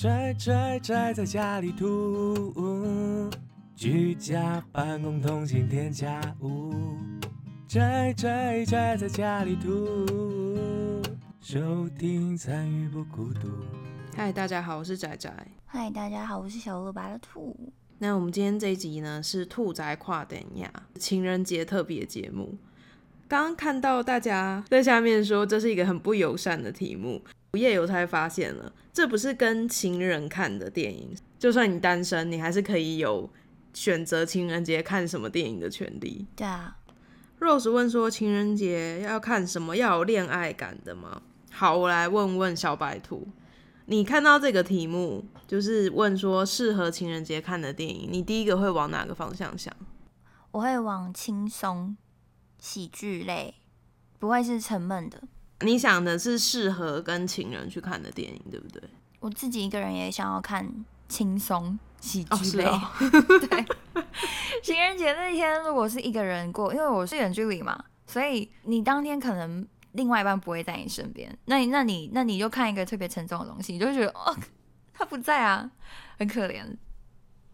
宅宅宅在家里吐，居家办公通勤添加物。宅宅宅在家里吐，收听参与不孤独。嗨，大家好，我是宅宅。嗨，大家好，我是小恶霸的兔。那我们今天这一集呢是兔宅跨等亚情人节特别节目。刚刚看到大家在下面说这是一个很不友善的题目，夜游才发现了，这不是跟情人看的电影。就算你单身，你还是可以有选择情人节看什么电影的权利。对啊，Rose 问说情人节要看什么？要有恋爱感的吗？好，我来问问小白兔，你看到这个题目，就是问说适合情人节看的电影，你第一个会往哪个方向想？我会往轻松喜剧类，不会是沉闷的。你想的是适合跟情人去看的电影，对不对？我自己一个人也想要看轻松喜哦，剧类。对，情人节那天如果是一个人过，因为我是远距离嘛，所以你当天可能另外一半不会在你身边，那你那你那你就看一个特别沉重的东西，你就会觉得哦，他不在啊，很可怜。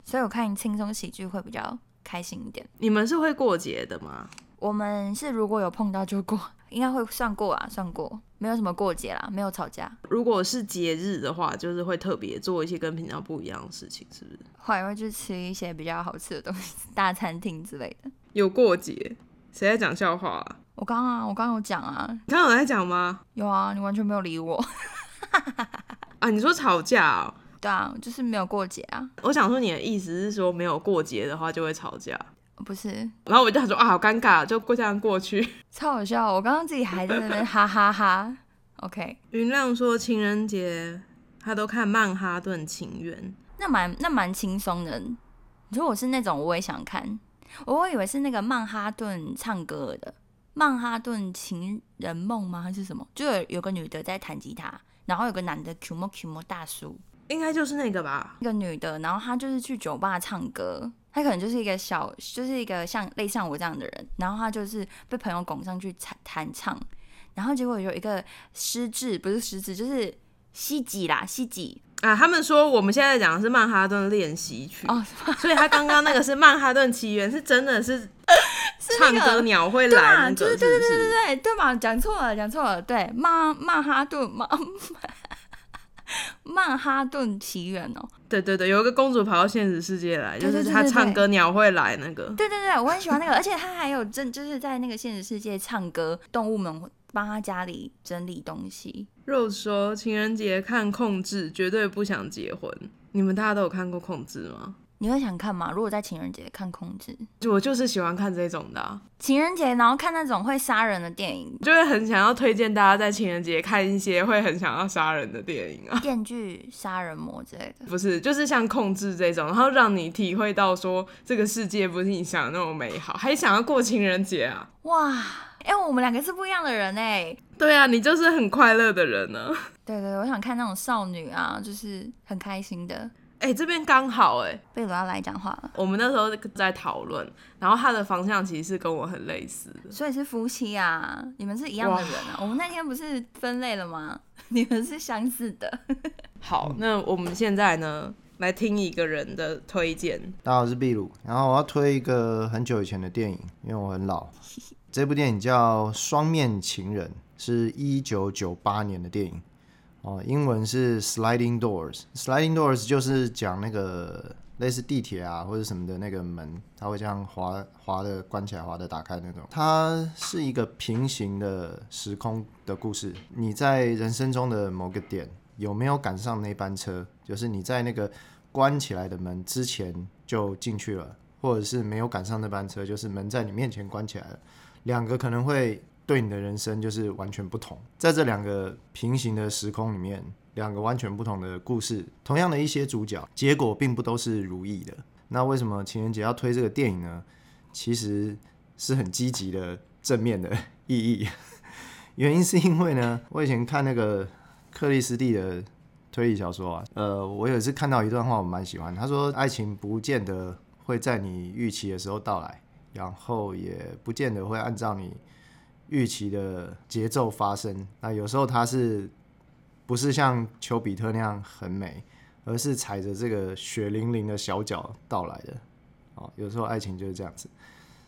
所以我看轻松喜剧会比较开心一点。你们是会过节的吗？我们是如果有碰到就过，应该会算过啊，算过，没有什么过节啦，没有吵架，如果是节日的话，就是会特别做一些跟平常不一样的事情，是不是？后来会去吃一些比较好吃的东西，大餐厅之类的。有过节，谁在讲笑话、啊？我刚刚啊，我刚刚有讲啊，你刚刚有在讲吗？有啊，你完全没有理我。啊，你说吵架哦？对啊，就是没有过节啊，我想说你的意思是说没有过节的话就会吵架，不是，然后我就想说啊好尴尬，就过这样过去。超好笑。我刚刚自己还在那边哈哈哈。OK，云亮说情人节他都看《曼哈顿情缘》，那蛮那蛮轻松的。如果是那种，我也想看。我以为是那个曼哈顿唱歌的《曼哈顿情人梦》吗？还是什么？就有有个女的在弹吉他，然后有个男的 Q 莫 Q 莫大叔，应该就是那个吧？一个女的，然后她就是去酒吧唱歌，她可能就是一个小，就是一个像类似像我这样的人，然后他就是被朋友拱上去弹弹唱，然后结果有一个失智，不是失智，就是西几啦，西几啊，他们说我们现在讲的是曼哈顿练习曲，哦，所以他刚刚那个是曼哈顿奇缘，是真的是 唱那个歌鸟会来对对对对是？对对嘛，讲错了讲错了，对曼曼哈顿曼 曼哈顿奇缘哦，对对对，有一个公主跑到现实世界来，就对对是她唱歌鸟会来那个。对对对，我很喜欢那个，而且她还有真就是在那个现实世界唱歌，动物们帮她家里整理东西。Rose 说情人节看控制，绝对不想结婚。你们大家都有看过控制吗？你会想看吗？如果在情人节看控制，就我就是喜欢看这种的、啊，情人节然后看那种会杀人的电影，就会很想要推荐大家在情人节看一些会很想要杀人的电影啊。电锯杀人魔之类的。不是，就是像控制这种，然后让你体会到说这个世界不是你想的那么美好，还想要过情人节啊？哇，哎、我们两个是不一样的人哎。对啊，你就是很快乐的人呢、对对，我想看那种少女啊，就是很开心的。哎、这边刚好哎、贝鲁要来讲话了，我们那时候在讨论，然后他的方向其实是跟我很类似的。所以是夫妻啊，你们是一样的人啊。我们那天不是分类了吗？你们是相似的。好，那我们现在呢，来听一个人的推荐。大家好，我是秘鲁。然后我要推一个很久以前的电影，因为我很老。这部电影叫《双面情人》，是一九九八年的电影。哦，英文是 Sliding Doors。Sliding Doors 就是讲那个类似地铁啊或者什么的那个门，它会这样滑滑的关起来，滑的打开那种。它是一个平行的时空的故事。你在人生中的某个点有没有赶上那班车？就是你在那个关起来的门之前就进去了，或者是没有赶上那班车，就是门在你面前关起来了。两个可能会对你的人生就是完全不同。在这两个平行的时空里面，两个完全不同的故事，同样的一些主角，结果并不都是如意的。那为什么情人节要推这个电影呢？其实是很积极的、正面的 意义。原因是因为呢，我以前看那个克里斯蒂的推理小说啊，呃，我有一次看到一段话，我蛮喜欢。他说，爱情不见得会在你预期的时候到来，然后也不见得会按照你预期的节奏发生。那有时候它是不是像丘比特那样很美，而是踩着这个血淋淋的小脚到来的。哦，有时候爱情就是这样子，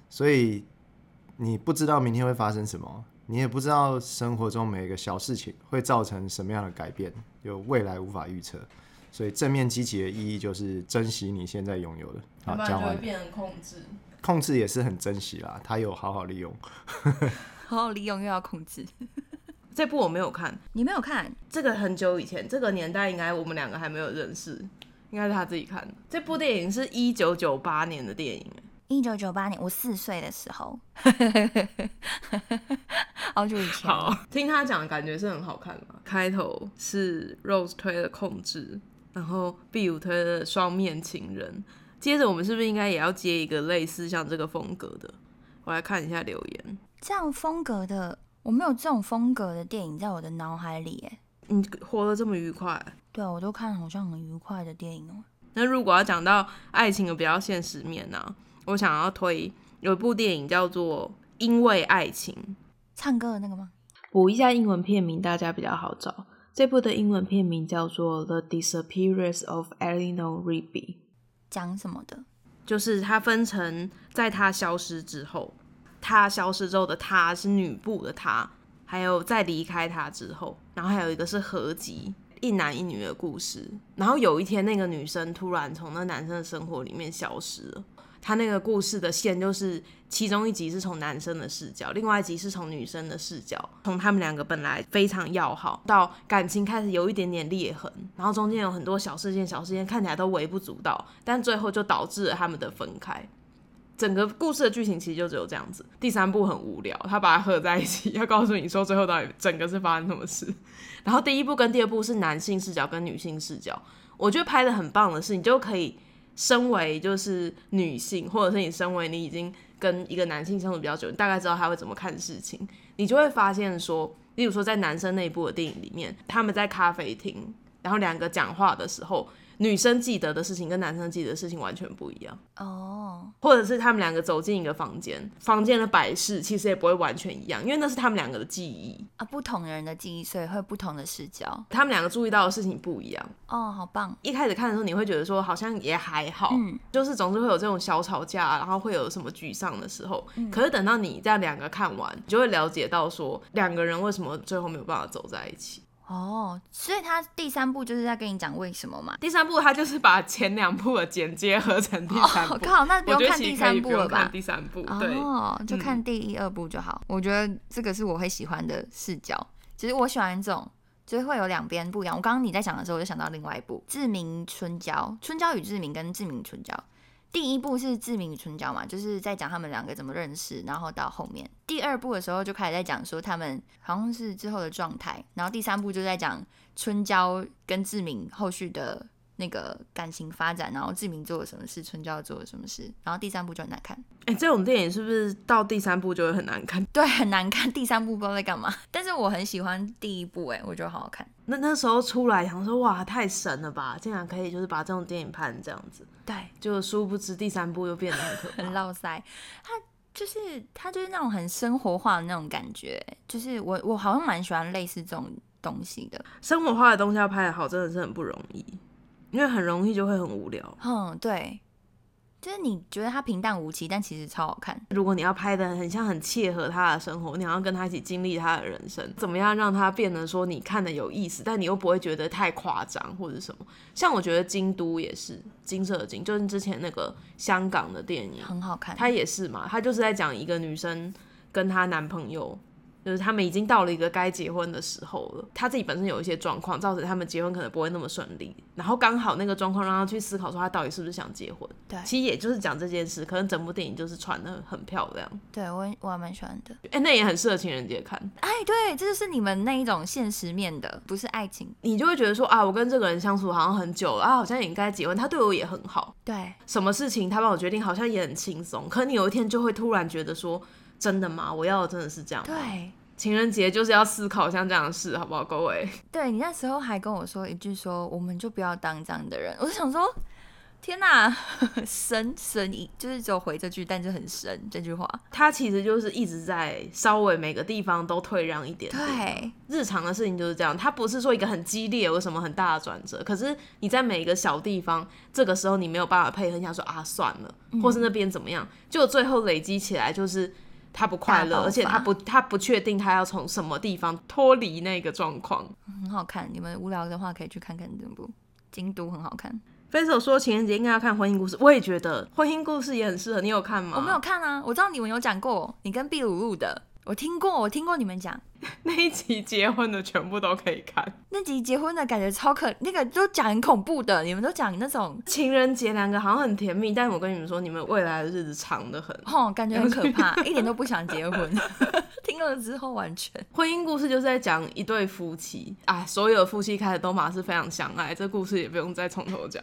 所以你不知道明天会发生什么，你也不知道生活中每一个小事情会造成什么样的改变，就未来无法预测。所以正面积极的意义就是珍惜你现在拥有的。好，讲完了。变成控制。控制也是很珍惜啦，他有好好利用。好好利用又要控制。这部我没有看，你没有看？这个很久以前，这个年代应该我们两个还没有认识，应该是他自己看的。这部电影是一九九八年的电影，一九九八年我四岁的时候，好久以前。好，听他讲，感觉是很好看嘛。开头是 Rose 推的控制，然后 B 五推的双面情人。接着我们是不是应该也要接一个类似像这个风格的？我来看一下留言。这样风格的，我没有这种风格的电影在我的脑海里。哎，你活得这么愉快？对啊，我都看好像很愉快的电影哦。那如果要讲到爱情的比较现实面呢？我想要推有一部电影叫做《因为爱情》，唱歌的那个吗？补一下英文片名，大家比较好找。这部的英文片名叫做《The Disappearance of Eleanor Rigby》。讲什么的？就是它分成在它消失之后，他消失之后的他是女部的他，还有在离开他之后，然后还有一个是合集一男一女的故事。然后有一天，那个女生突然从那男生的生活里面消失了。他那个故事的线就是，其中一集是从男生的视角，另外一集是从女生的视角，从他们两个本来非常要好，到感情开始有一点点裂痕，然后中间有很多小事件，小事件看起来都微不足道，但最后就导致了他们的分开。整个故事的剧情其实就只有这样子。第三部很无聊，他把它合在一起，要告诉你说最后到底整个是发生什么事。然后第一部跟第二部是男性视角跟女性视角，我觉得拍的很棒的是，你就可以。身为就是女性，或者是你身为你已经跟一个男性相处比较久，你大概知道他会怎么看事情，你就会发现说，例如说在男生那一部的电影里面，他们在咖啡厅，然后两个讲话的时候。女生记得的事情跟男生记得的事情完全不一样。哦，或者是他们两个走进一个房间，房间的摆饰其实也不会完全一样，因为那是他们两个的记忆。啊，不同人的记忆，所以会不同的视角，他们两个注意到的事情不一样。哦，好棒！一开始看的时候你会觉得说好像也还好，嗯，就是总是会有这种小吵架，然后会有什么沮丧的时候，可是等到你这样两个看完，你就会了解到说两个人为什么最后没有办法走在一起。哦，所以他第三部就是在跟你讲为什么嘛？第三部他就是把前两部的剪接合成第三部。靠，那不用看第三部了吧？第三部，对，就看第一二部就好。我觉得这个是我会喜欢的视角。其实我喜欢这种，就是会有两边不一样。我刚刚你在讲的时候，我就想到另外一部《志明春娇》，春娇与志明跟志明春娇。第一部是志明与春娇嘛，就是在讲他们两个怎么认识，然后到后面第二部的时候就开始在讲说他们好像是之后的状态，然后第三部就在讲春娇跟志明后续的那个感情发展，然后志明做了什么事，春娇做了什么事，然后第三部就很难看。哎，这种电影是不是到第三部就会很难看？对，很难看。第三部不知道在干嘛，但是我很喜欢第一部，哎，我觉得好好看。那那时候出来想说哇，太神了吧，竟然可以就是把这种电影拍成这样子。对，就殊不知第三部又变得很可 很绕塞。他就是他就是那种很生活化的那种感觉，就是我我好像蛮喜欢类似这种东西的。生活化的东西要拍的好，真的是很不容易，因为很容易就会很无聊。嗯，对。就是你觉得他平淡无奇，但其实超好看。如果你要拍的很像很切合他的生活，你要跟他一起经历他的人生，怎么样让他变得说你看的有意思，但你又不会觉得太夸张或者什么？像我觉得京都也是金色的金，就是之前那个香港的电影很好看，他也是嘛，他就是在讲一个女生跟她男朋友。就是他们已经到了一个该结婚的时候了，他自己本身有一些状况，造成他们结婚可能不会那么顺利。然后刚好那个状况让他去思考，说他到底是不是想结婚。对，其实也就是讲这件事，可能整部电影就是传的很漂亮。对我我还蛮喜欢的。哎，那也很适合情人节看。哎，对，这就是你们那一种现实面的，不是爱情。你就会觉得说啊，我跟这个人相处好像很久了啊，好像也应该结婚，他对我也很好。对，什么事情他帮我决定，好像也很轻松。可你有一天就会突然觉得说，真的吗？我要的真的是这样？对。情人节就是要思考像这样的事，好不好，各位？对你那时候还跟我说一句，说我们就不要当这样的人。我就想说，天哪，神神一就是只有回这句，但就很神这句话。他其实就是一直在稍微每个地方都退让一点点。对，日常的事情就是这样，他不是说一个很激烈有什么很大的转折，可是你在每一个小地方，这个时候你没有办法配合，你想说啊算了，或是那边怎么样，就最后累积起来就是他不快乐，而且他不他不确定他要从什么地方脱离那个状况。很好看。你们无聊的话可以去看看这部《京都》，很好看。分手说情人节应该要看婚姻故事，我也觉得婚姻故事也很适合。你有看吗？我没有看啊，我知道你们有讲过，你跟毕鲁录的，我听过，我听过你们讲 那一集结婚的全部都可以看。那集结婚的感觉超可，那个都讲很恐怖的，你们都讲那种，情人节两个好像很甜蜜，但我跟你们说，你们未来的日子长得很。哦，感觉很可怕，一点都不想结婚。听了之后完全，婚姻故事就是在讲一对夫妻，啊，所有的夫妻开始都嘛是非常相爱，这故事也不用再从头讲。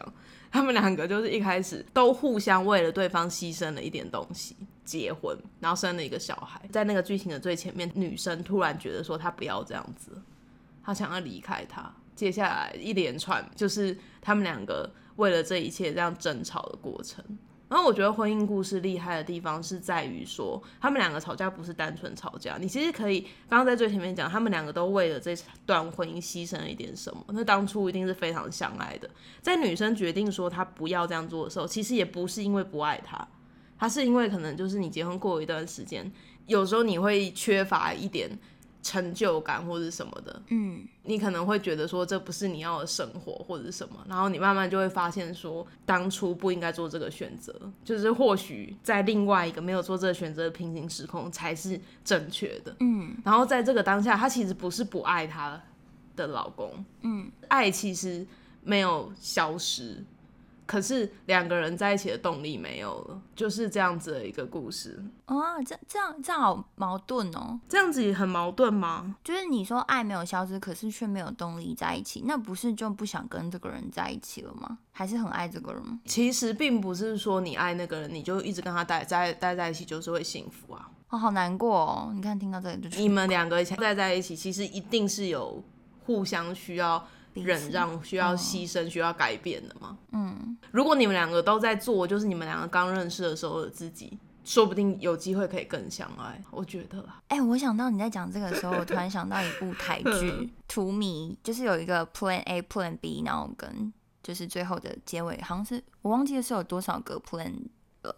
他们两个就是一开始都互相为了对方牺牲了一点东西，结婚，然后生了一个小孩。在那个剧情的最前面，女生突然觉得说她不要这样子，她想要离开他。接下来一连串就是他们两个为了这一切这样争吵的过程。然后我觉得婚姻故事厉害的地方是在于说，他们两个吵架不是单纯吵架，你其实可以刚刚在最前面讲，他们两个都为了这段婚姻牺牲了一点什么。那当初一定是非常相爱的。在女生决定说她不要这样做的时候，其实也不是因为不爱他，他是因为可能就是你结婚过一段时间，有时候你会缺乏一点成就感或者什么的，嗯，你可能会觉得说这不是你要的生活或者什么，然后你慢慢就会发现说当初不应该做这个选择，就是或许在另外一个没有做这个选择的平行时空才是正确的。嗯，然后在这个当下，他其实不是不爱他的老公，嗯，爱其实没有消失。可是两个人在一起的动力没有了，就是这样子的一个故事。哦，这这样这样好矛盾哦。这样子也很矛盾吗？就是你说爱没有消失，可是却没有动力在一起，那不是就不想跟这个人在一起了吗？还是很爱这个人吗？其实并不是说你爱那个人，你就一直跟他待在待在一起就是会幸福啊。哦，好难过哦。你看，听到这里就你们两个待在一起，其实一定是有互相需要忍让、需要牺牲、需要改变的吗。嗯，如果你们两个都在做，就是你们两个刚认识的时候的自己，说不定有机会可以更相爱。我觉得啦，哎、我想到你在讲这个的时候，我突然想到一部台剧 《荼蘼》，就是有一个 Plan A、Plan B，然后跟就是最后的结尾，好像是我忘记了是有多少个 Plan 了。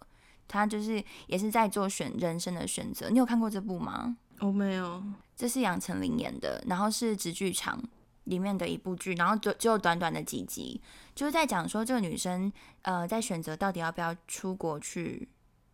他就是也是在做选人生的选择。你有看过这部吗？我、没有，这是杨丞琳演的，然后是直剧场里面的一部剧，然后就只有短短的几集，就是在讲说这个女生呃在选择到底要不要出国去，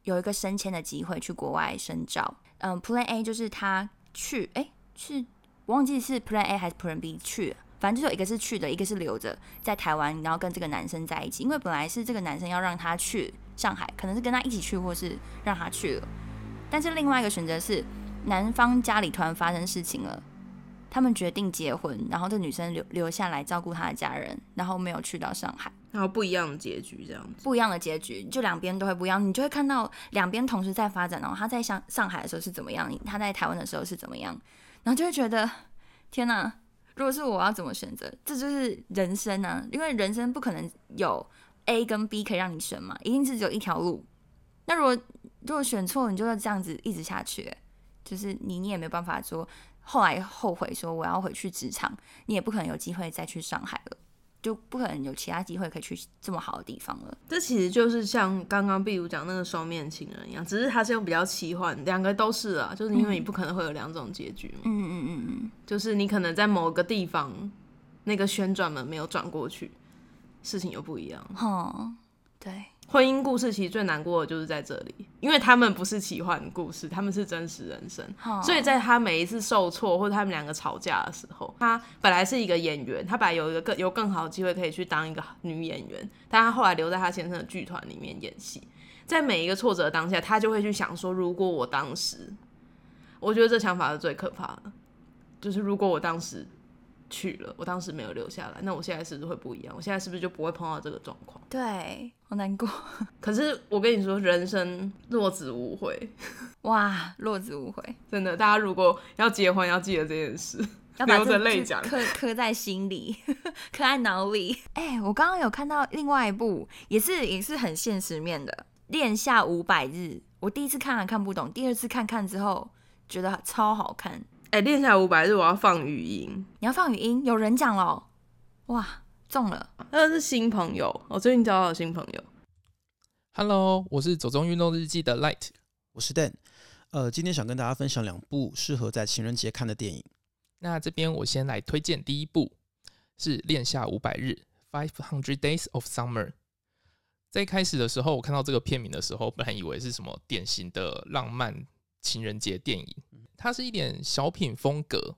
有一个升迁的机会去国外深造。嗯、p l a n A 就是她去，哎，是忘记是 Plan A 还是 Plan B 去。反正就有一个是去的，一个是留着在台湾，然后跟这个男生在一起。因为本来是这个男生要让他去上海，可能是跟他一起去，或是让他去了。但是另外一个选择是，男方家里突然发生事情了，他们决定结婚，然后这女生留留下来照顾她的家人，然后没有去到上海，然后不一样的结局这样子。不一样的结局，就两边都会不一样，你就会看到两边同时在发展，然后他在上上海的时候是怎么样，他在台湾的时候是怎么样，然后就会觉得天哪，如果是我要怎么选择？这就是人生啊，因为人生不可能有 A 跟 B 可以让你选嘛，一定是只有一条路。那如果如果选错，你就要这样子一直下去，就是你你也没有办法说后来后悔说我要回去职场，你也不可能有机会再去上海了，就不可能有其他机会可以去这么好的地方了。这其实就是像刚刚壁如讲那个双面情人一样，只是他是用比较奇幻，两个都是啊，就是因为你不可能会有两种结局嘛，嗯嗯嗯嗯，就是你可能在某个地方那个旋转门没有转过去，事情又不一样。哦，对，婚姻故事其实最难过的就是在这里，因为他们不是奇幻故事，他们是真实人生。哦所以在他每一次受挫或者他们两个吵架的时候，他本来是一个演员，他本来有一个更有更好的机会可以去当一个女演员，但他后来留在他先生的剧团里面演戏。在每一个挫折的当下，他就会去想说，如果我当时，我觉得这想法是最可怕的，就是如果我当时去了，我当时没有留下来，那我现在是不是会不一样？我现在是不是就不会碰到这个状况？对，好难过，可是我跟你说，人生若只无悔，哇，落子无悔。真的，大家如果要结婚，要记得这件事。流要把这句着泪讲刻刻在心里，刻在脑里。哎、我刚刚有看到另外一部，也是也是很现实面的《恋下五百日》。我第一次看还看不懂，第二次看看之后觉得超好看。哎、练下五百日我要放语音，你要放语音，有人讲了哦，哇，中了！那是新朋友，我最近交到的新朋友。Hello，我是走中运动日记的 Light。我是 Dan，呃，今天想跟大家分享两部适合在情人节看的电影。那这边我先来推荐第一部是《恋夏五百日》（Five Hundred Days of Summer）。在一开始的时候，我看到这个片名的时候，本来以为是什么典型的浪漫情人节电影，它是一点小品风格，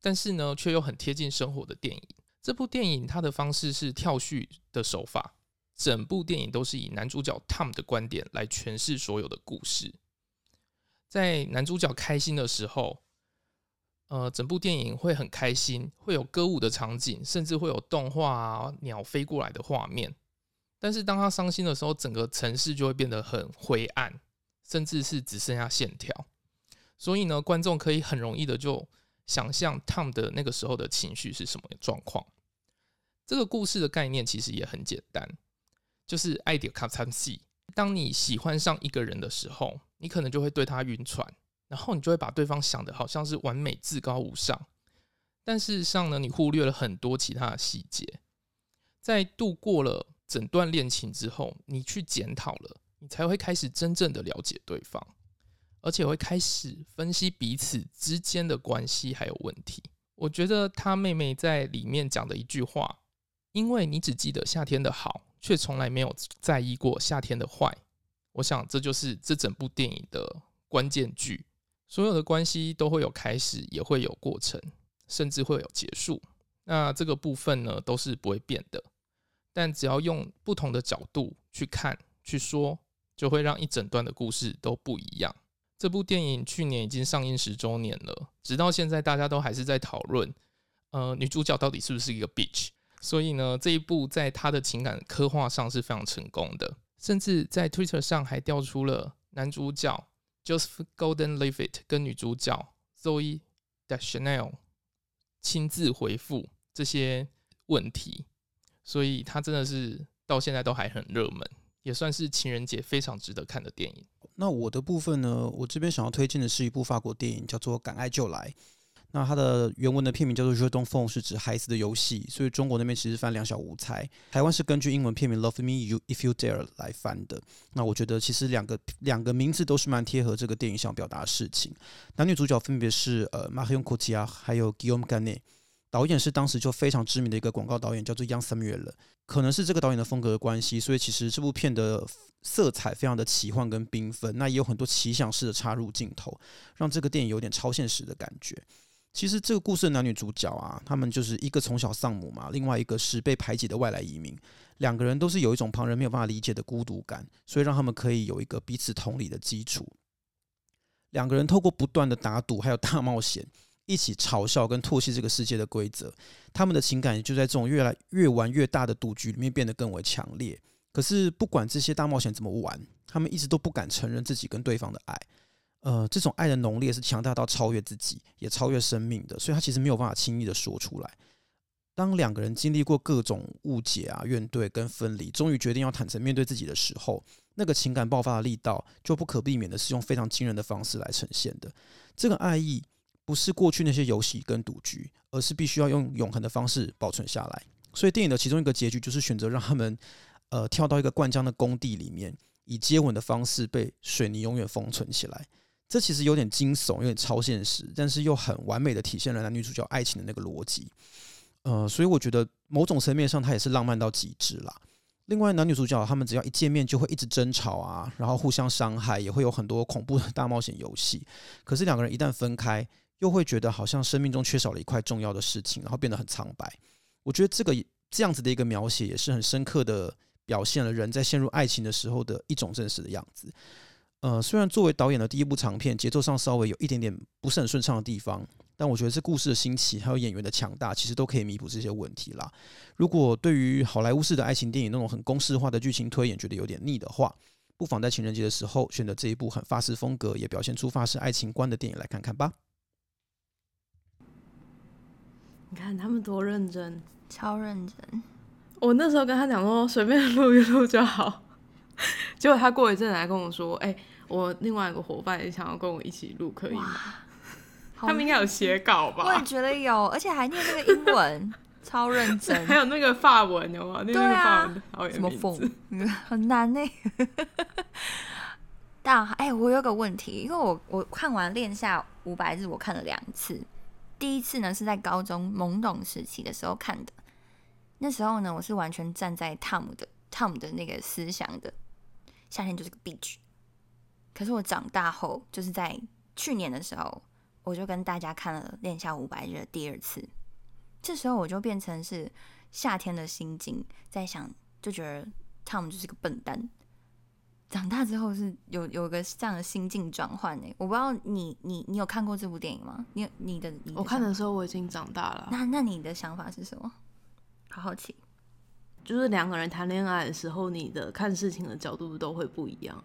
但是呢，却又很贴近生活的电影。这部电影它的方式是跳叙的手法，整部电影都是以男主角 Tom 的观点来诠释所有的故事。在男主角开心的时候，呃，整部电影会很开心，会有歌舞的场景，甚至会有动画啊、鸟飞过来的画面。但是当他伤心的时候，整个城市就会变得很灰暗，甚至是只剩下线条。所以呢，观众可以很容易的就想象 Tom 的那个时候的情绪是什么状况。这个故事的概念其实也很简单，就是爱的卡参戏。当你喜欢上一个人的时候，你可能就会对他晕船，然后你就会把对方想的好像是完美、至高无上，但事实上呢，你忽略了很多其他的细节。在度过了整段恋情之后，你去检讨了，你才会开始真正的了解对方，而且会开始分析彼此之间的关系还有问题。我觉得他妹妹在里面讲的一句话，因为你只记得夏天的好，却从来没有在意过夏天的坏。我想这就是这整部电影的关键句。所有的关系都会有开始，也会有过程，甚至会有结束。那这个部分呢，都是不会变的。但只要用不同的角度去看、去说，就会让一整段的故事都不一样。这部电影去年已经上映十周年了，直到现在大家都还是在讨论，呃，女主角到底是不是一个 bitch。所以呢，这一部在她的情感刻画上是非常成功的，甚至在 Twitter 上还调出了男主角 Joseph Golden-Levitt 跟女主角 Zoe Deschanel 亲自回复这些问题，所以它真的是到现在都还很热门，也算是情人节非常值得看的电影。那我的部分呢，我这边想要推荐的是一部法国电影，叫做《敢爱就来》。那它的原文的片名叫做《Redon Phone》，是指孩子的游戏，所以中国那边其实翻两小无猜。台湾是根据英文片名《Love Me You If You Dare》来翻的。那我觉得其实两个两个名字都是蛮贴合这个电影想表达的事情。男女主角分别是呃 Marion Cotillard 还有 Guillaume Ganet 导演是当时就非常知名的一个广告导演，叫做 Young Samuel。可能是这个导演的风格的关系，所以其实这部片的色彩非常的奇幻跟缤纷，那也有很多奇想式的插入镜头，让这个电影有点超现实的感觉。其实这个故事的男女主角啊，他们就是一个从小丧母嘛，另外一个是被排挤的外来移民，两个人都是有一种旁人没有办法理解的孤独感，所以让他们可以有一个彼此同理的基础。两个人透过不断的打赌还有大冒险，一起嘲笑跟唾弃这个世界的规则，他们的情感就在这种越来越玩越大的赌局里面变得更为强烈。可是不管这些大冒险怎么玩，他们一直都不敢承认自己跟对方的爱。呃，这种爱的浓烈是强大到超越自己，也超越生命的，所以他其实没有办法轻易的说出来。当两个人经历过各种误解啊、怨怼跟分离，终于决定要坦诚面对自己的时候，那个情感爆发的力道就不可避免的是用非常惊人的方式来呈现的。这个爱意不是过去那些游戏跟赌局，而是必须要用永恒的方式保存下来。所以电影的其中一个结局就是选择让他们呃跳到一个灌浆的工地里面，以接吻的方式被水泥永远封存起来。这其实有点惊悚，有点超现实，但是又很完美的体现了男女主角爱情的那个逻辑。呃，所以我觉得某种层面上，它也是浪漫到极致啦。另外，男女主角他们只要一见面就会一直争吵啊，然后互相伤害，也会有很多恐怖的大冒险游戏。可是两个人一旦分开，又会觉得好像生命中缺少了一块重要的事情，然后变得很苍白。我觉得这个这样子的一个描写，也是很深刻的表现了人在陷入爱情的时候的一种真实的样子。呃，虽然作为导演的第一部长片，节奏上稍微有一点点不是很顺畅的地方，但我觉得这故事的兴起还有演员的强大，其实都可以弥补这些问题啦。如果对于好莱坞式的爱情电影那种很公式化的剧情推演觉得有点腻的话，不妨在情人节的时候选择这一部很法式风格，也表现出法式爱情观的电影来看看吧。你看他们多认真。超认真。我那时候跟他讲说随便录一录就好，结果他过一阵来跟我说，哎、我另外一个伙伴也想要跟我一起录，可以吗？他们应该有写稿吧？我也觉得有，而且还念那个英文，超认真 还。有那个法文有吗？那个对啊什么名字缝，很难呢。但哎、我有个问题，因为我我看完《恋下五百日》，我看了两次。第一次呢是在高中懵懂时期的时候看的，那时候呢我是完全站在汤姆的汤姆的那个思想的，夏天就是个 beach。可是我长大后，就是在去年的时候，我就跟大家看了《恋下五百日》第二次，这时候我就变成是夏天的心境，在想，就觉得汤姆就是个笨蛋。长大之后是有有个这样的心境转换呢，我不知道你你你有看过这部电影吗？你有你的你的我看的时候我已经长大了，那那你的想法是什么？好好奇。就是两个人谈恋爱的时候，你的看事情的角度都会不一样。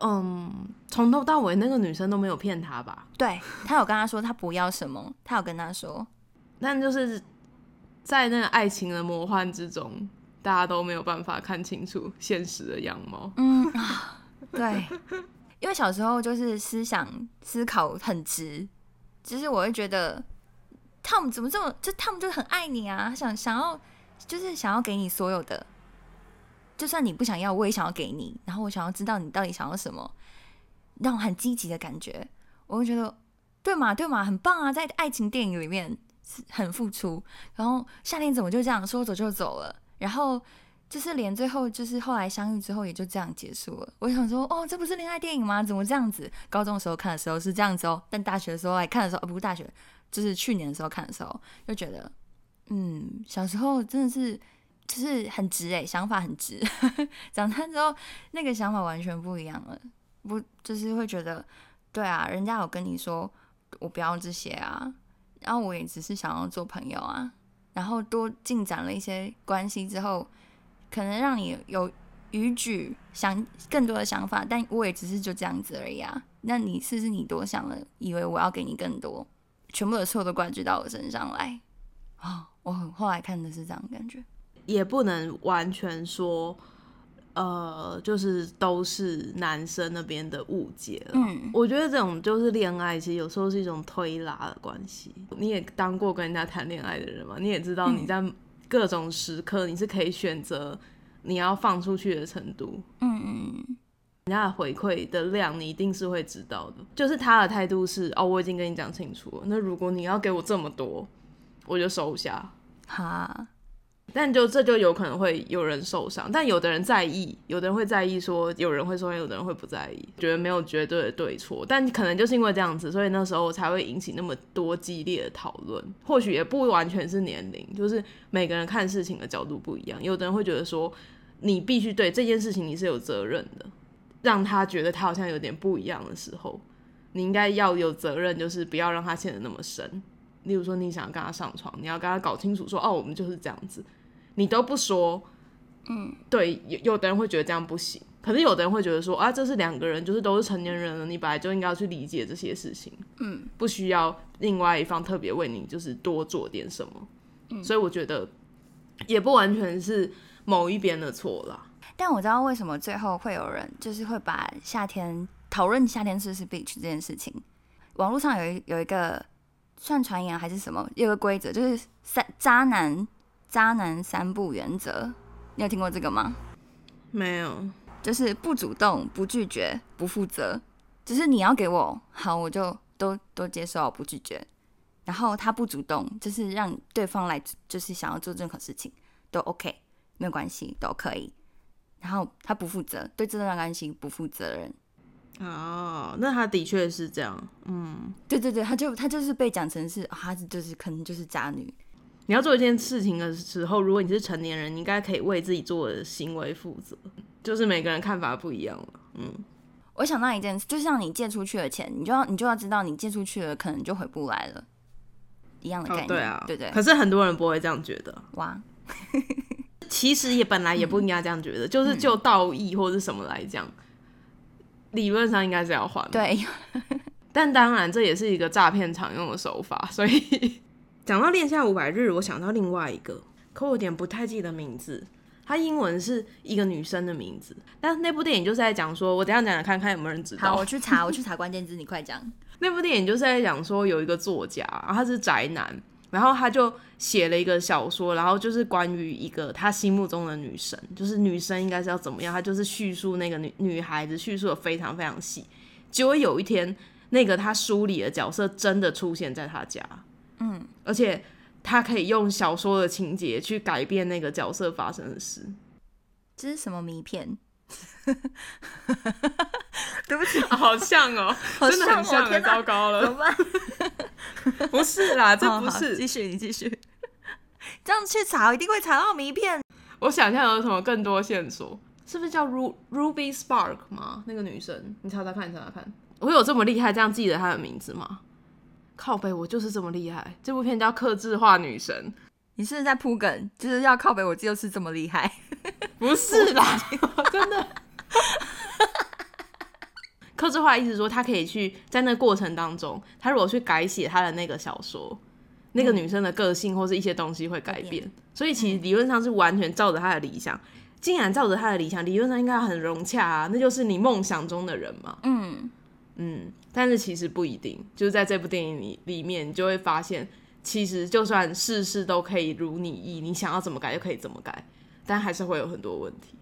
嗯，从头到尾那个女生都没有骗他吧？对他有跟他说他不要什么，他有跟他说，但就是在那个爱情的魔幻之中，大家都没有办法看清楚现实的样貌。嗯啊，对，因为小时候就是思想思考很直，就是我会觉得，Tom 怎么这么，就 Tom 就很爱你啊，想想要就是想要给你所有的，就算你不想要，我也想要给你，然后我想要知道你到底想要什么，让我很积极的感觉，我会觉得对嘛对嘛，很棒啊，在爱情电影里面很付出，然后夏天怎么就这样说走就走了，然后。就是连最后就是后来相遇之后也就这样结束了。我想说，哦，这不是恋爱电影吗？怎么这样子？高中的时候看的时候是这样子哦，但大学的时候来看的时候，哦、不是大学，就是去年的时候看的时候，就觉得，嗯，小时候真的是就是很直诶，想法很直。长大之后那个想法完全不一样了，不就是会觉得，对啊，人家有跟你说我不要这些啊，然后我也只是想要做朋友啊，然后多进展了一些关系之后。可能让你有逾矩，想更多的想法，但我也只是就这样子而已啊。那你是不是你多想了，以为我要给你更多，全部的错都怪罪到我身上来啊、我很后来看的是这样感觉，也不能完全说，呃，就是都是男生那边的误解了。嗯我觉得这种就是恋爱，其实有时候是一种推拉的关系。你也当过跟人家谈恋爱的人嘛，你也知道你在各种时刻你是可以选择你要放出去的程度。嗯嗯人家的回馈的量，你一定是会知道的。就是他的态度是，哦，我已经跟你讲清楚了。那如果你要给我这么多，我就收下。哈，但就这就有可能会有人受伤，但有的人在意，有的人会在意说有人会受伤，有的人会不在意，觉得没有绝对的对错，但可能就是因为这样子，所以那时候才会引起那么多激烈的讨论。或许也不完全是年龄，就是每个人看事情的角度不一样，有的人会觉得说你必须对这件事情你是有责任的，让他觉得他好像有点不一样的时候，你应该要有责任，就是不要让他陷得那么深。例如说，你想要跟他上床，你要跟他搞清楚说，哦，我们就是这样子，你都不说，嗯，对，有有的人会觉得这样不行，可是有的人会觉得说，啊，这是两个人，就是都是成年人了，你本来就应该要去理解这些事情，嗯，不需要另外一方特别为你就是多做点什么，嗯，所以我觉得也不完全是某一边的错啦，但我知道为什么最后会有人就是会把夏天讨论夏天是不是 beach 这件事情，网络上有一有一个算传言还是什么，有个规则就是三渣男渣男三不原则，你有听过这个吗？没有，就是不主动、不拒绝、不负责，就是你要给我好，我就都都接受，不拒绝。然后他不主动，就是让对方来，就是想要做任何事情都 OK，没有关系，都可以。然后他不负责，对这段关系不负责任。哦，那他的确是这样，嗯，对对对，他就他就是被讲成是啊，他就是可能就是渣女。你要做一件事情的时候，如果你是成年人，你应该可以为自己做的行为负责。就是每个人看法不一样了，嗯，我想到一件事，就像你借出去的钱，你就要你就要知道，你借出去了，可能就回不来了，一样的概念，哦对啊，对对。可是很多人不会这样觉得，哇，其实也本来也不应该这样觉得，就是就道义或者什么来讲，理论上应该是要还，。对，但当然这也是一个诈骗常用的手法，所以讲到恋夏五百日，我想到另外一个，可我有点不太记得名字。它英文是一个女生的名字，但那部电影就是在讲说，我等下讲讲看看有没有人知道。好，我去查，我去查关键字，你快讲。那部电影就是在讲说，有一个作家，然后他是宅男，然后他就写了一个小说，然后就是关于一个他心目中的女神，就是女生应该是要怎么样，他就是叙述那个女女孩子，叙述的非常非常细。结果有一天，那个他书里的角色真的出现在他家，嗯，而且他可以用小说的情节去改变那个角色发生的事。这是什么名片？对不起，好像哦，好真的很像，糟糕了怎么了，办？不是啦，这不是继续，你继续。这样去查，一定会查到名片。我想象有什么更多线索，是不是叫 Ru Ruby Spark 吗？那个女生，你查查看，你查查看，我有这么厉害，这样记得她的名字吗？靠北，我就是这么厉害。这部片叫《克制化女神你是不是在铺梗，就是要靠北，我就是这么厉害。》，不是啦，真的。克制化意思是说，他可以去在那个过程当中，他如果去改写他的那个小说，那个女生的个性或是一些东西会改变。所以其实理论上是完全照着他的理想。竟然照着他的理想，理论上应该很融洽啊，那就是你梦想中的人嘛。嗯，嗯，但是其实不一定，就是在这部电影里里面，你就会发现，其实就算事事都可以如你意，你想要怎么改就可以怎么改，但还是会有很多问题。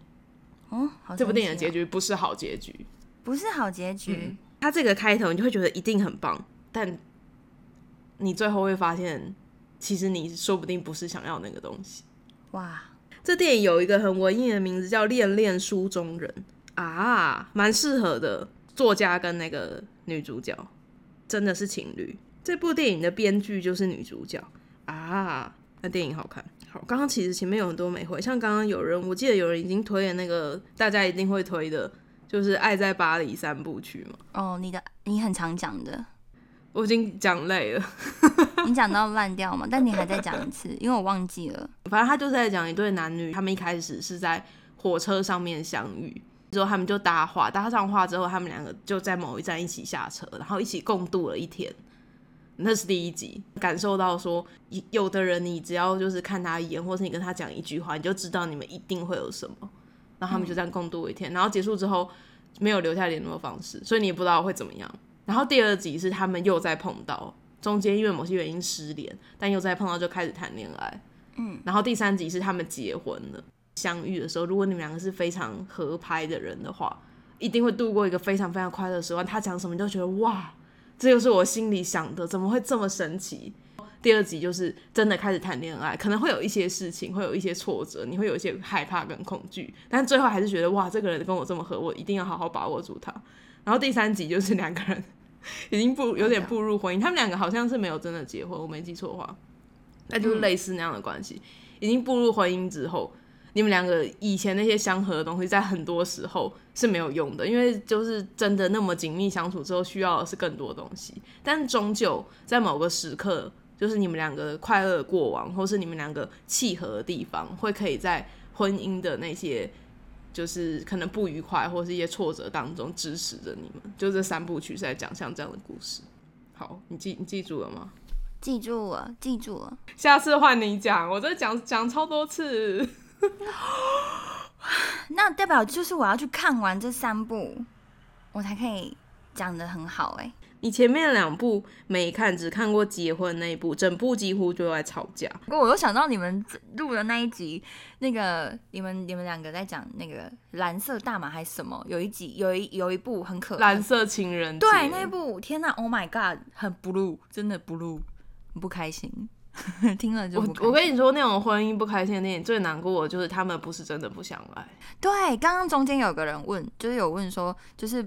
哦，好这部电影的结局不是好结局，不是好结局。嗯，它这个开头你就会觉得一定很棒，但你最后会发现，其实你说不定不是想要那个东西。哇，这电影有一个很文艺的名字叫《恋恋书中人》啊，蛮适合的。作家跟那个女主角真的是情侣。这部电影的编剧就是女主角啊，那电影好看。好，刚刚其实前面有很多没回，像刚刚有人，我记得有人已经推了那个大家一定会推的，就是《爱在巴黎》三部曲嘛。哦，你的你很常讲的，我已经讲累了，你讲到烂掉嘛，但你还在讲一次，因为我忘记了。反正他就是在讲一对男女，他们一开始是在火车上面相遇，之后他们就搭话，搭上话之后，他们两个就在某一站一起下车，然后一起共度了一天。那是第一集，感受到说，有有的人你只要就是看他一眼，或是你跟他讲一句话，你就知道你们一定会有什么。然后他们就这样共度一天，然后结束之后没有留下联络方式，所以你也不知道会怎么样。然后第二集是他们又再碰到，中间因为某些原因失联，但又再碰到就开始谈恋爱。嗯，然后第三集是他们结婚了，相遇的时候，如果你们两个是非常合拍的人的话，一定会度过一个非常非常快乐的时光。他讲什么你都觉得哇，这就是我心里想的，怎么会这么神奇？第二集就是真的开始谈恋爱，可能会有一些事情，会有一些挫折，你会有一些害怕跟恐惧，但最后还是觉得哇，这个人跟我这么合，我一定要好好把握住他。然后第三集就是两个人 已经步有点步入婚姻，他们两个好像是没有真的结婚，我没记错的话，那就是类似那样的关系。已经步入婚姻之后，你们两个以前那些相合的东西，在很多时候是没有用的，因为就是真的那么紧密相处之后，需要的是更多东西。但终究在某个时刻，就是你们两个快乐的过往，或是你们两个契合的地方，会可以在婚姻的那些就是可能不愉快或是一些挫折当中支持着你们。就这三部曲是在讲像这样的故事。好，你记你记住了吗？记住了，记住了。下次换你讲，我这讲讲超多次。那代表就是我要去看完这三部，我才可以讲的很好哎、你前面两部没看，只看过结婚那一部，整部几乎就在吵架。不过我又想到你们录的那一集，那个你们你们两个在讲那个蓝色大马还是什么？有一集有一有一部很可蓝色情人对那一部，天呐 o h my God，很 blue，真的 blue，很不开心，听了就我。我跟你说，那种婚姻不开心的电影最难过的就是他们不是真的不相爱。对，刚刚中间有个人问，就是有问说，就是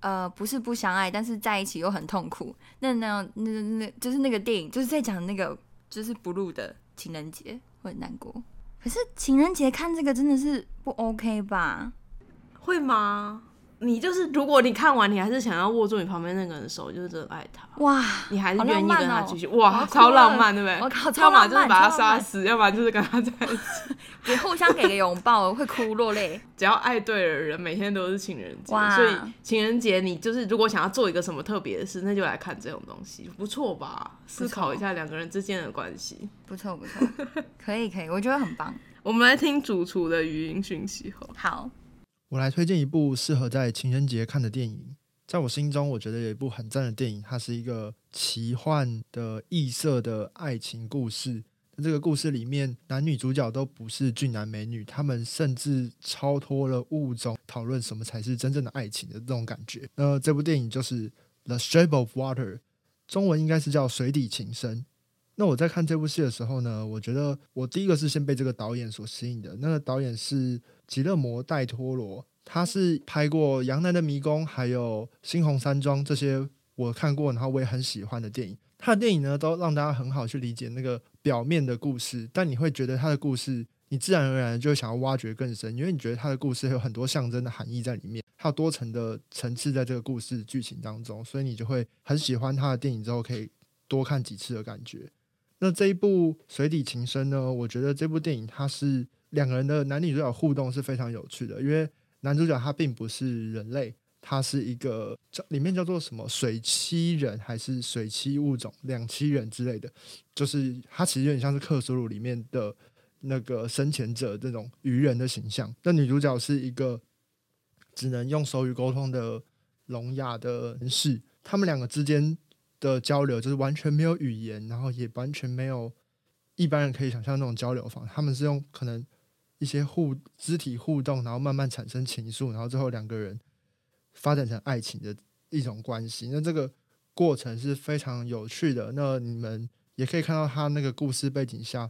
呃，不是不相爱，但是在一起又很痛苦。那那样那那就是那个电影，就是在讲那个就是 blue 的情人节会很难过。可是情人节看这个真的是不 OK 吧？会吗？你就是如果你看完，你还是想要握住你旁边那个人的手，就是真的爱他，哇，你还是好愿意跟他继续。我哇，超浪漫，对不对？我靠，超要么，就是把他杀死，要不然就是跟他在一起。给互相给个拥抱，会哭落泪。只要爱对了人，每天都是情人节。所以情人节你就是如果想要做一个什么特别的事，那就来看这种东西，不错吧？思考一下两个人之间的关系。不错不错，可以可以，我觉得很棒。我们来听主厨的语音讯息后，好，我来推荐一部适合在情人节看的电影。在我心中，我觉得有一部很赞的电影，它是一个奇幻的异色的爱情故事。这个故事里面，男女主角都不是俊男美女，他们甚至超脱了物种，讨论什么才是真正的爱情的这种感觉。那这部电影就是《The Shape of Water》，中文应该是叫《水底情深》。那我在看这部戏的时候呢，我觉得我第一个是先被这个导演所吸引的。那个导演是吉勒摩·戴托罗，他是拍过《杨澜的迷宫》还有《猩红山庄》这些我看过，然后我也很喜欢的电影。他的电影呢，都让大家很好去理解那个表面的故事，但你会觉得他的故事，你自然而然就想要挖掘更深，因为你觉得他的故事有很多象征的含义在里面，还有多层的层次在这个故事剧情当中，所以你就会很喜欢他的电影之后可以多看几次的感觉。那这一部《水底情深》呢，我觉得这部电影它是两个人的男女主角互动是非常有趣的，因为男主角他并不是人类，他是一个叫里面叫做什么水栖人还是水栖物种两栖人之类的，就是他其实有点像是克苏鲁里面的那个生前者这种鱼人的形象。那女主角是一个只能用手语沟通的聋哑的人士，他们两个之间的交流就是完全没有语言，然后也完全没有一般人可以想象那种交流方式，他们是用可能一些互肢体互动，然后慢慢产生情愫，然后最后两个人发展成爱情的一种关系。那这个过程是非常有趣的。那你们也可以看到他那个故事背景下，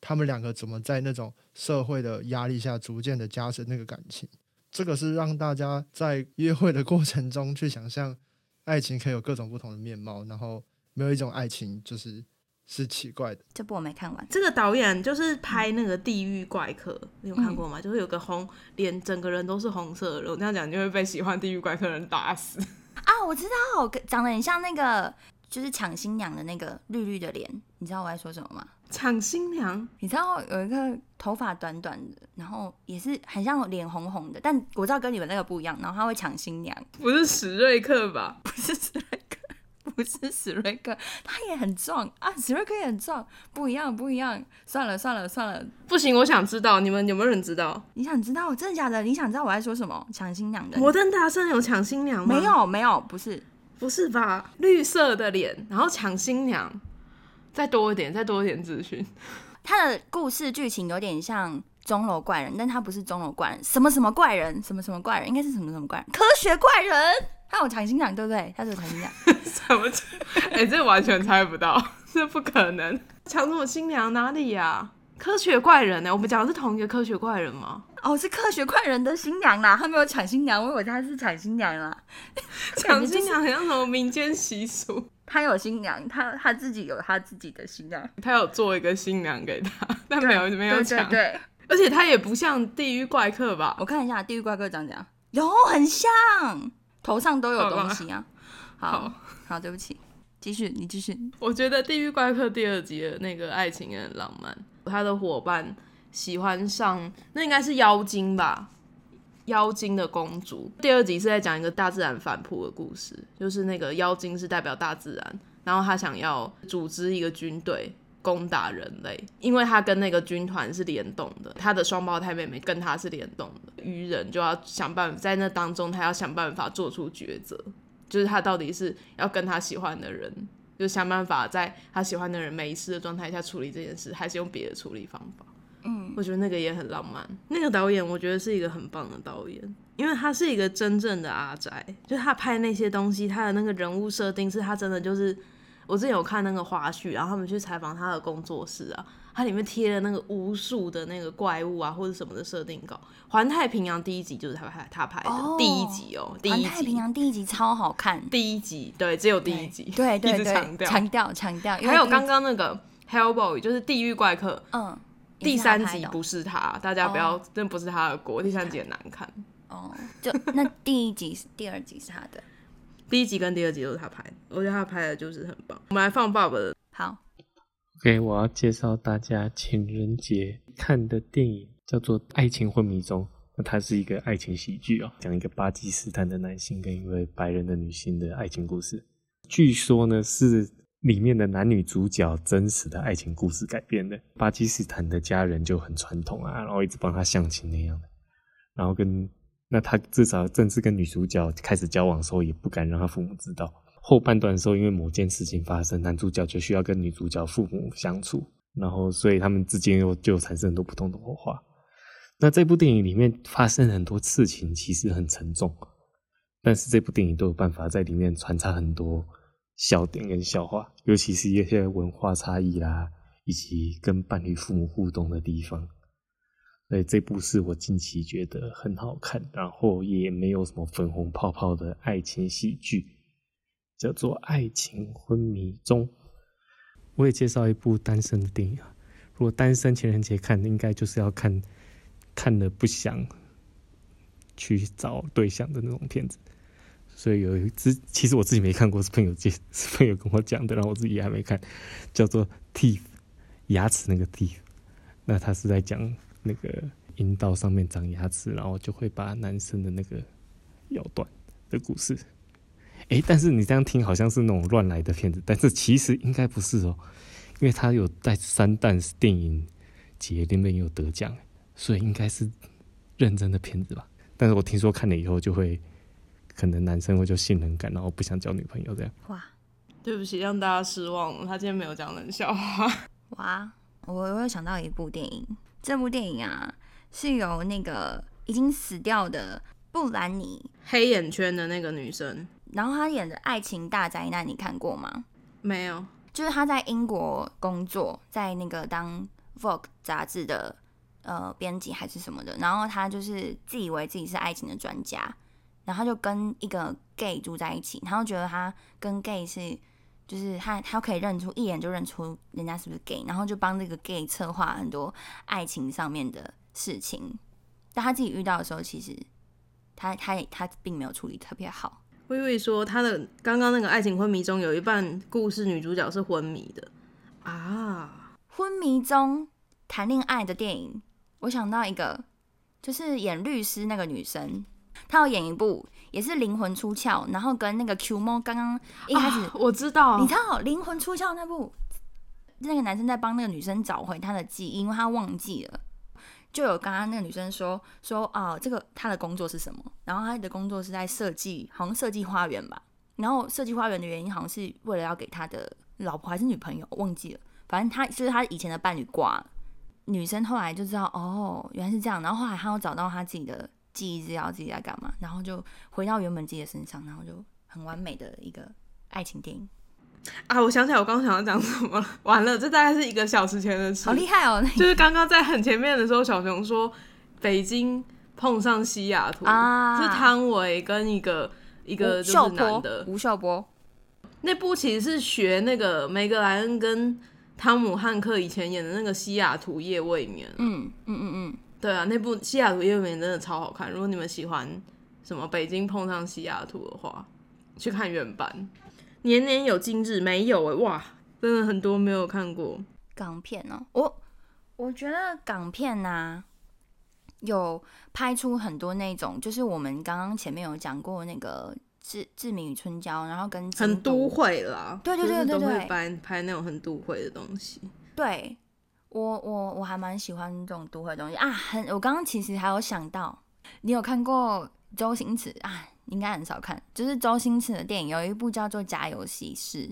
他们两个怎么在那种社会的压力下逐渐的加深那个感情。这个是让大家在约会的过程中去想象爱情可以有各种不同的面貌，然后没有一种爱情就是是奇怪的。这部我没看完。这个导演就是拍那个《地狱怪客》，你有看过吗？就是有个红脸，整个人都是红色的。我这样讲就会被喜欢《地狱怪客》的人打死。啊，我知道，长得很像那个，就是抢新娘的那个绿绿的脸，你知道我在说什么吗？抢新娘，你知道有一个头发短短的，然后也是很像脸红红的，但我知道跟你们那个不一样，然后他会抢新娘，不是史瑞克吧？不是史瑞克，不是史瑞克，他也很壮啊，史瑞克也很壮，不一样不一样，算了算了算了，不行，我想知道你们有没有人知道你想知道真的假的？你想知道我在说什么？抢新娘的？摩登大圣有抢新娘吗？没，有没有，不是，不是吧？绿色的脸，然后抢新娘，再多一点，再多一点资讯。他的故事剧情有点像钟楼怪人，但他不是钟楼怪人，什么什么怪人，什么什么怪人，应该是什么什么怪人，科学怪人。他有抢新娘，对不对？他是有抢新娘，什么？哎、这完全猜不到，这不可能。抢什么新娘哪里呀、科学怪人呢、我们讲的是同一个科学怪人吗？哦，是科学怪人的新娘啦，他没有抢新娘，我以为他是抢新娘啦。抢新娘很像什么民间习俗？他有新娘，他他自己有他自己的新娘，他有做一个新娘给他，但没有没有对抢。对对，而且他也不像地狱怪客吧？我看一下地狱怪客长怎样，有很像，头上都有东西啊。好好好，对不起，继续，你继续。我觉得《地狱怪客》第二集的那个爱情也很浪漫，他的伙伴喜欢上那应该是妖精吧，妖精的公主。第二集是在讲一个大自然反扑的故事，就是那个妖精是代表大自然，然后他想要组织一个军队。攻打人类，因为他跟那个军团是联动的，他的双胞胎妹妹跟他是联动的，愚人就要想办法在那当中，他要想办法做出抉择，就是他到底是要跟他喜欢的人就想办法在他喜欢的人没事的状态下处理这件事，还是用别的处理方法。嗯，我觉得那个也很浪漫。那个导演我觉得是一个很棒的导演，因为他是一个真正的阿宅，就是他拍那些东西，他的那个人物设定是他真的就是。我之前有看那个花絮，然后他们去采访他的工作室啊，它里面贴了那个无数的那个怪物啊或者什么的设定稿。环太平洋第一集就是他拍他拍的、哦第一集哦，第环一集太平洋第一集超好看，第一集对，只有第一集，对对 一直对，强调。强调强调，还有刚刚那个 Hellboy，就是地狱怪客，嗯，也第三集不是他，大家不要，哦真不是他的锅，第三集很难看。哦，就那第一集、第二集是他的。第一集跟第二集都是他拍的，我觉得他拍的就是很棒。我们来放爸爸的，好，OK，我要介绍大家情人节看的电影，叫做《爱情昏迷中》。那它是一个爱情喜剧哦，讲一个巴基斯坦的男性跟一位白人的女性的爱情故事。据说呢是里面的男女主角真实的爱情故事改编的。巴基斯坦的家人就很传统啊，然后一直帮他相亲那样的，然后跟那他至少正式跟女主角开始交往的时候，也不敢让他父母知道。后半段的时候，因为某件事情发生，男主角就需要跟女主角父母相处，然后所以他们之间又就产生很多不同的火花。那这部电影里面发生很多事情，其实很沉重，但是这部电影都有办法在里面穿插很多笑点跟笑话，尤其是一些文化差异啦，以及跟伴侣父母互动的地方。所以这部是我近期觉得很好看，然后也没有什么粉红泡泡的爱情喜剧，叫做《爱情昏迷中》。我也介绍一部单身的电影啊，如果单身情人节看，应该就是要看看了不想去找对象的那种片子。所以有一只，其实我自己没看过，是朋友介，是朋友跟我讲的，然后我自己还没看，叫做《Teeth》，牙齿那个 Teeth。那他是在讲那个阴道上面长牙齿，然后就会把男生的那个咬断的故事。诶，但是你这样听好像是那种乱来的片子，但是其实应该不是哦，因为他有在三弹电影节里面有得奖，所以应该是认真的片子吧。但是我听说看了以后就会，可能男生会就性冷感，然后不想交女朋友这样。哇对不起，让大家失望了。他今天没有讲冷笑话。哇，我我有想到一部电影，这部电影啊是由那个已经死掉的布兰妮，黑眼圈的那个女生然后她演的《爱情大灾难》，你看过吗？没有，就是她在英国工作，在那个当 Vogue 杂志的呃编辑还是什么的，然后她就是自以为自己是爱情的专家，然后她就跟一个 gay 住在一起，然后觉得他跟 gay 是就是他他可以认出一眼就认出人家是不是 gay，然后就帮这个 gay 策划很多爱情上面的事情，但他自己遇到的时候，其实他他也他并没有处理特别好。微微说他的刚刚那个爱情昏迷中有一半故事女主角是昏迷的啊，昏迷中谈恋爱的电影，我想到一个，就是演律师那个女生，她有演一部也是灵魂出窍，然后跟那个 Q 猫刚刚一开始、啊我知道，你知道灵魂出窍那部，那个男生在帮那个女生找回她的记忆，因为她忘记了。就有刚刚那个女生说说啊，这个她的工作是什么？然后她的工作是在设计，好像设计花园吧。然后设计花园的原因好像是为了要给他的老婆还是女朋友忘记了，反正他就是他以前的伴侣挂了。女生后来就知道哦，原来是这样。然后后来她又找到她自己的记忆资料，自己在干嘛，然后就回到原本自己的身上，然后就很完美的一个爱情电影，啊，我想起来我刚刚想要讲什么了，完了，这大概是一个小时前的事，好厉害哦！那就是刚刚在很前面的时候，小熊说北京碰上西雅图，啊是汤唯跟一个一个就是男的，吴秀波，那部其实是学那个梅格莱恩跟汤姆汉克以前演的那个西雅图夜未眠。嗯嗯嗯嗯，对啊，那部西雅图夜未眠真的超好看。如果你们喜欢什么北京碰上西雅图的话，去看原版。年年有今日没有哎、哇，真的很多没有看过。港片哦，我我觉得港片呐、有拍出很多那种，就是我们刚刚前面有讲过那个志志明与春娇，然后跟很都会啦，对对对就是都对对会拍拍那种很都会的东西。对我我我还蛮喜欢这种都会的东西啊。很，我刚刚其实还有想到，你有看过周星驰啊？应该很少看，就是周星驰的电影，有一部叫做《家有喜事》。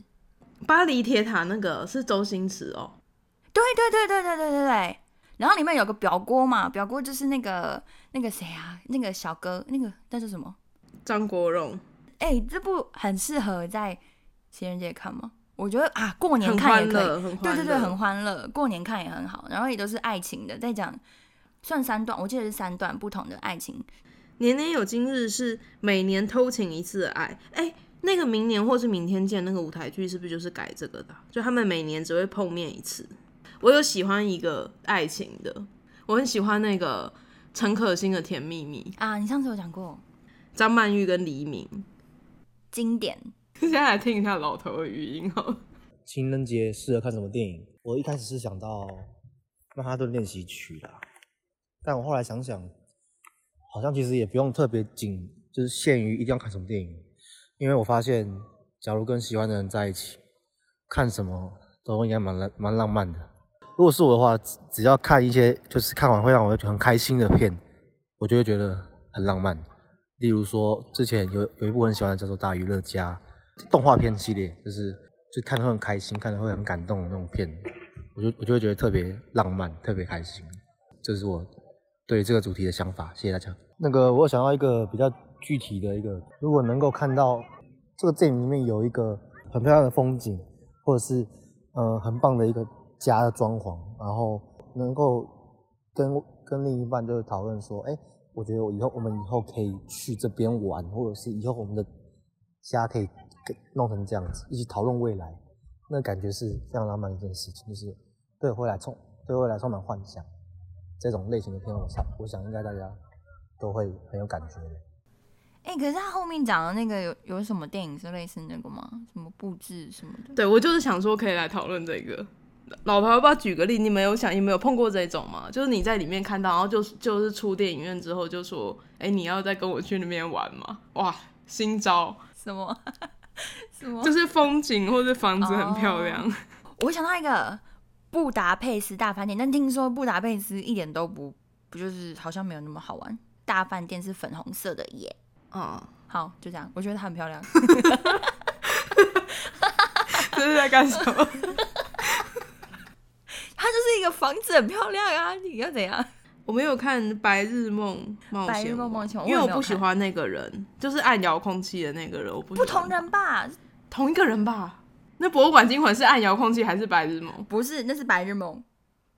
巴黎铁塔那个是周星驰哦，对对对对对对对对。然后里面有个表哥嘛，表哥就是那个那个谁啊，那个小哥，那个那叫什么？张国荣哎、这部很适合在情人节看吗？我觉得啊，过年看也可以。对对对，很欢乐，过年看也很好。然后也都是爱情的，在讲算三段，我记得是三段不同的爱情。年年有今日是每年偷情一次的爱，哎、那个明年或是明天见那个舞台剧是不是就是改这个的啊？就他们每年只会碰面一次。我有喜欢一个爱情的，我很喜欢那个陈可辛的《甜蜜蜜啊，你上次有讲过》，张曼玉跟黎明。经典。现在来听一下老头的语音哦。情人节适合看什么电影？我一开始是想到《曼哈顿练习曲》啦，但我后来想想，好像其实也不用特别紧，就是限于一定要看什么电影，因为我发现，假如跟喜欢的人在一起，看什么都应该蛮浪蛮浪漫的。如果是我的话，只要看一些就是看完会让我很开心的片，我就会觉得很浪漫。例如说，之前有有一部很喜欢的叫做《大娱乐家》动画片系列，就是就看得很开心，看得会很感动的那种片，我就我就会觉得特别浪漫，特别开心。这是我对这个主题的想法。谢谢大家。那个我想要一个比较具体的一个，如果能够看到这个电影里面有一个很漂亮的风景，或者是呃很棒的一个家的装潢，然后能够跟跟另一半就是讨论说，哎。我觉得我以后我们以后可以去这边玩，或者是以后我们的家可以弄成这样子，一起讨论未来，那感觉是非常浪漫一件事情，就是对未来充对未来充满幻想。这种类型的片，我想我想应该大家都会很有感觉的。哎，可是他后面讲的那个有有什么电影是类似那个吗？什么布置什么的？对我就是想说可以来讨论这个。老头要不要举个例？你没有想，你没有碰过这种吗？就是你在里面看到，然后就就是出电影院之后就说，哎，你要再跟我去那边玩吗？哇，新招什么 什么？就是风景或者房子很漂亮。我想到一个布达佩斯大饭店，但听说布达佩斯一点都不不就是好像没有那么好玩。大饭店是粉红色的耶。嗯，好，就这样。我觉得它很漂亮。这是在干什么？它就是一个房子，很漂亮啊！你要怎样？我没有看《白日梦冒险》，白日梦冒险，因为我不喜欢那个人，就是按遥控器的那个人。我不不同人吧？同一个人吧？那博物馆惊魂是按遥控器还是白日梦？不是，那是白日梦，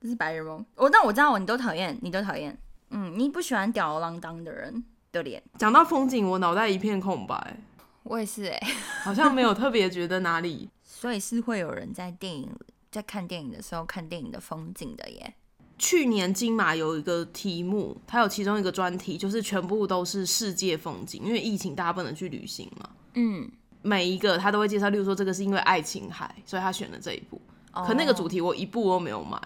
那是白日梦。我那我知道，你都讨厌，你都讨厌。嗯，你不喜欢吊儿郎当的人的脸。讲到风景，我脑袋一片空白。我也是哎，好像没有特别觉得哪里。所以是会有人在电影。在看电影的时候看电影的风景的耶。去年金马有一个题目，它有其中一个专题，就是全部都是世界风景，因为疫情大家不能去旅行嘛。嗯，每一个他都会介绍，例如说这个是因为爱琴海，所以他选了这一部。可那个主题我一部都没有买，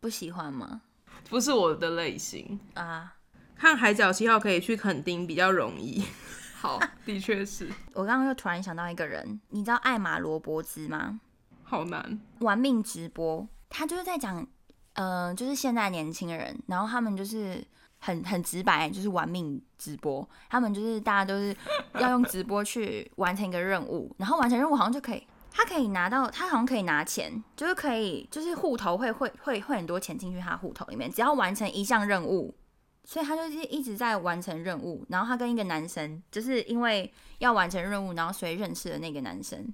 不喜欢吗？不是我的类型啊。看海角七号可以去垦丁比较容易。好，的确是。我刚刚又突然想到一个人，你知道艾玛罗伯兹吗？好难玩命直播，他就是在讲，呃，就是现在年轻人，然后他们就是很很直白，就是玩命直播，他们就是大家都是要用直播去完成一个任务，然后完成任务好像就可以，他可以拿到，他好像可以拿钱，就是可以，就是户头会会会会很多钱进去他户头里面，只要完成一项任务，所以他就是一直在完成任务，然后他跟一个男生，就是因为要完成任务，然后所以认识了那个男生。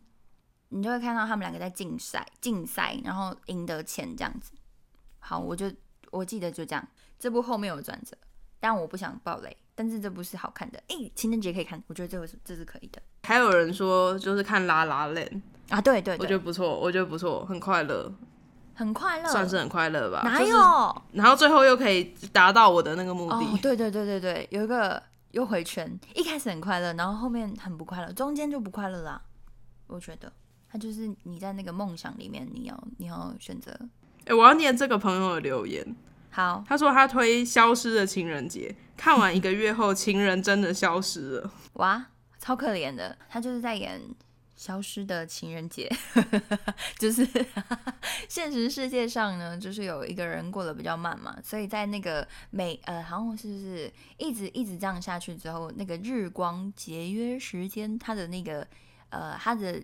你就会看到他们两个在竞赛，竞赛，然后赢得钱这样子。好，我就我记得就这样。这部后面有转折，但我不想暴雷。但是这部是好看的，诶，情人节可以看，我觉得这个是这是可以的。还有人说就是看拉拉链啊，对对，我觉得不错，我觉得不错，很快乐，很快乐，算是很快乐吧。哪有？然后最后又可以达到我的那个目的。对对对对对，有一个又回圈，一开始很快乐，然后后面很不快乐，中间就不快乐啦。我觉得。它就是你在那个梦想里面，你要你要选择。哎，我要念这个朋友的留言。好，他说他推《消失的情人节》，看完一个月后，情人真的消失了。哇，超可怜的。他就是在演《消失的情人节》，就是 现实世界上呢，就是有一个人过得比较慢嘛，所以在那个每呃，好像是不是一直一直这样下去之后，那个日光节约时间，他的那个呃，他的。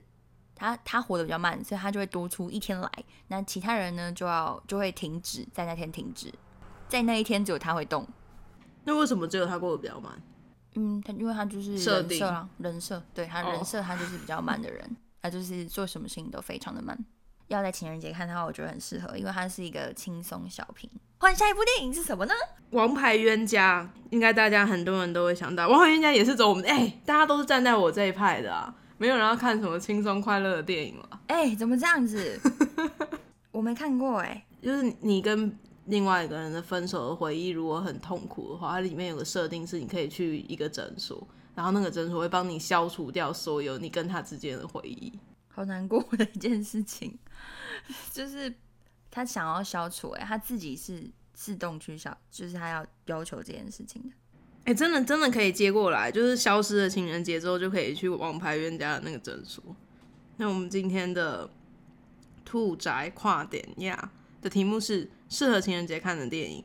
他他活得比较慢，所以他就会多出一天来。那其他人呢，就要就会停止在那天停止，在那一天只有他会动。那为什么只有他过得比较慢？嗯，他因为他就是人设啊，人设，对他人设，他就是比较慢的人，他就是做什么事情都非常的慢。要在情人节看他，我觉得很适合，因为它是一个轻松小品。换下一部电影是什么呢？王牌冤家，应该大家很多人都会想到，王牌冤家也是走我们哎，大家都是站在我这一派的啊。没有人要看什么轻松快乐的电影了。哎，怎么这样子？我没看过哎。就是你跟另外一个人的分手的回忆如果很痛苦的话，它里面有个设定是你可以去一个诊所，然后那个诊所会帮你消除掉所有你跟他之间的回忆。好难过的一件事情，就是他想要消除、哎，他自己是自动去消，就是他要要求这件事情的。哎、真的真的可以接过来，就是消失的情人节之后就可以去王牌冤家的那个诊所。那我们今天的兔宅跨点亚的题目是适合情人节看的电影。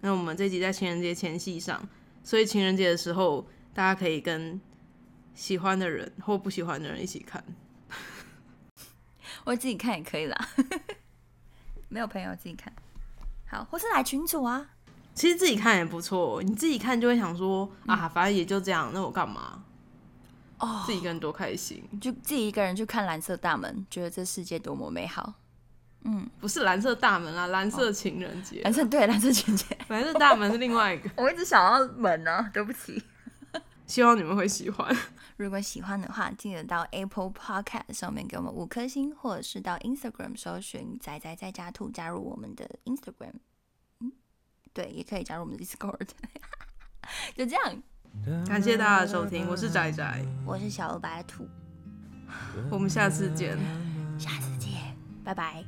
那我们这集在情人节前夕上，所以情人节的时候，大家可以跟喜欢的人或不喜欢的人一起看。我自己看也可以啦，没有朋友自己看。好，或是来群主啊，其实自己看也不错，你自己看就会想说啊，反正也就这样，那我干嘛？哦自己一个人多开心。就自己一个人去看蓝色大门，觉得这世界多么美好。嗯，不是蓝色大门啊，蓝色情人节。蓝色对蓝色情人节，蓝色大门是另外一个，我一直想要门呢，对不起。希望你们会喜欢。如果喜欢的话，记得到 Apple Podcast 上面给我们五颗星，或者是到 Instagram 搜寻“仔仔在家兔”，加入我们的 Instagram。嗯，对，也可以加入我们的 Discord。就这样，感谢大家的收听，我是仔仔，我是小鹅白兔，我们下次见。下次见，拜拜。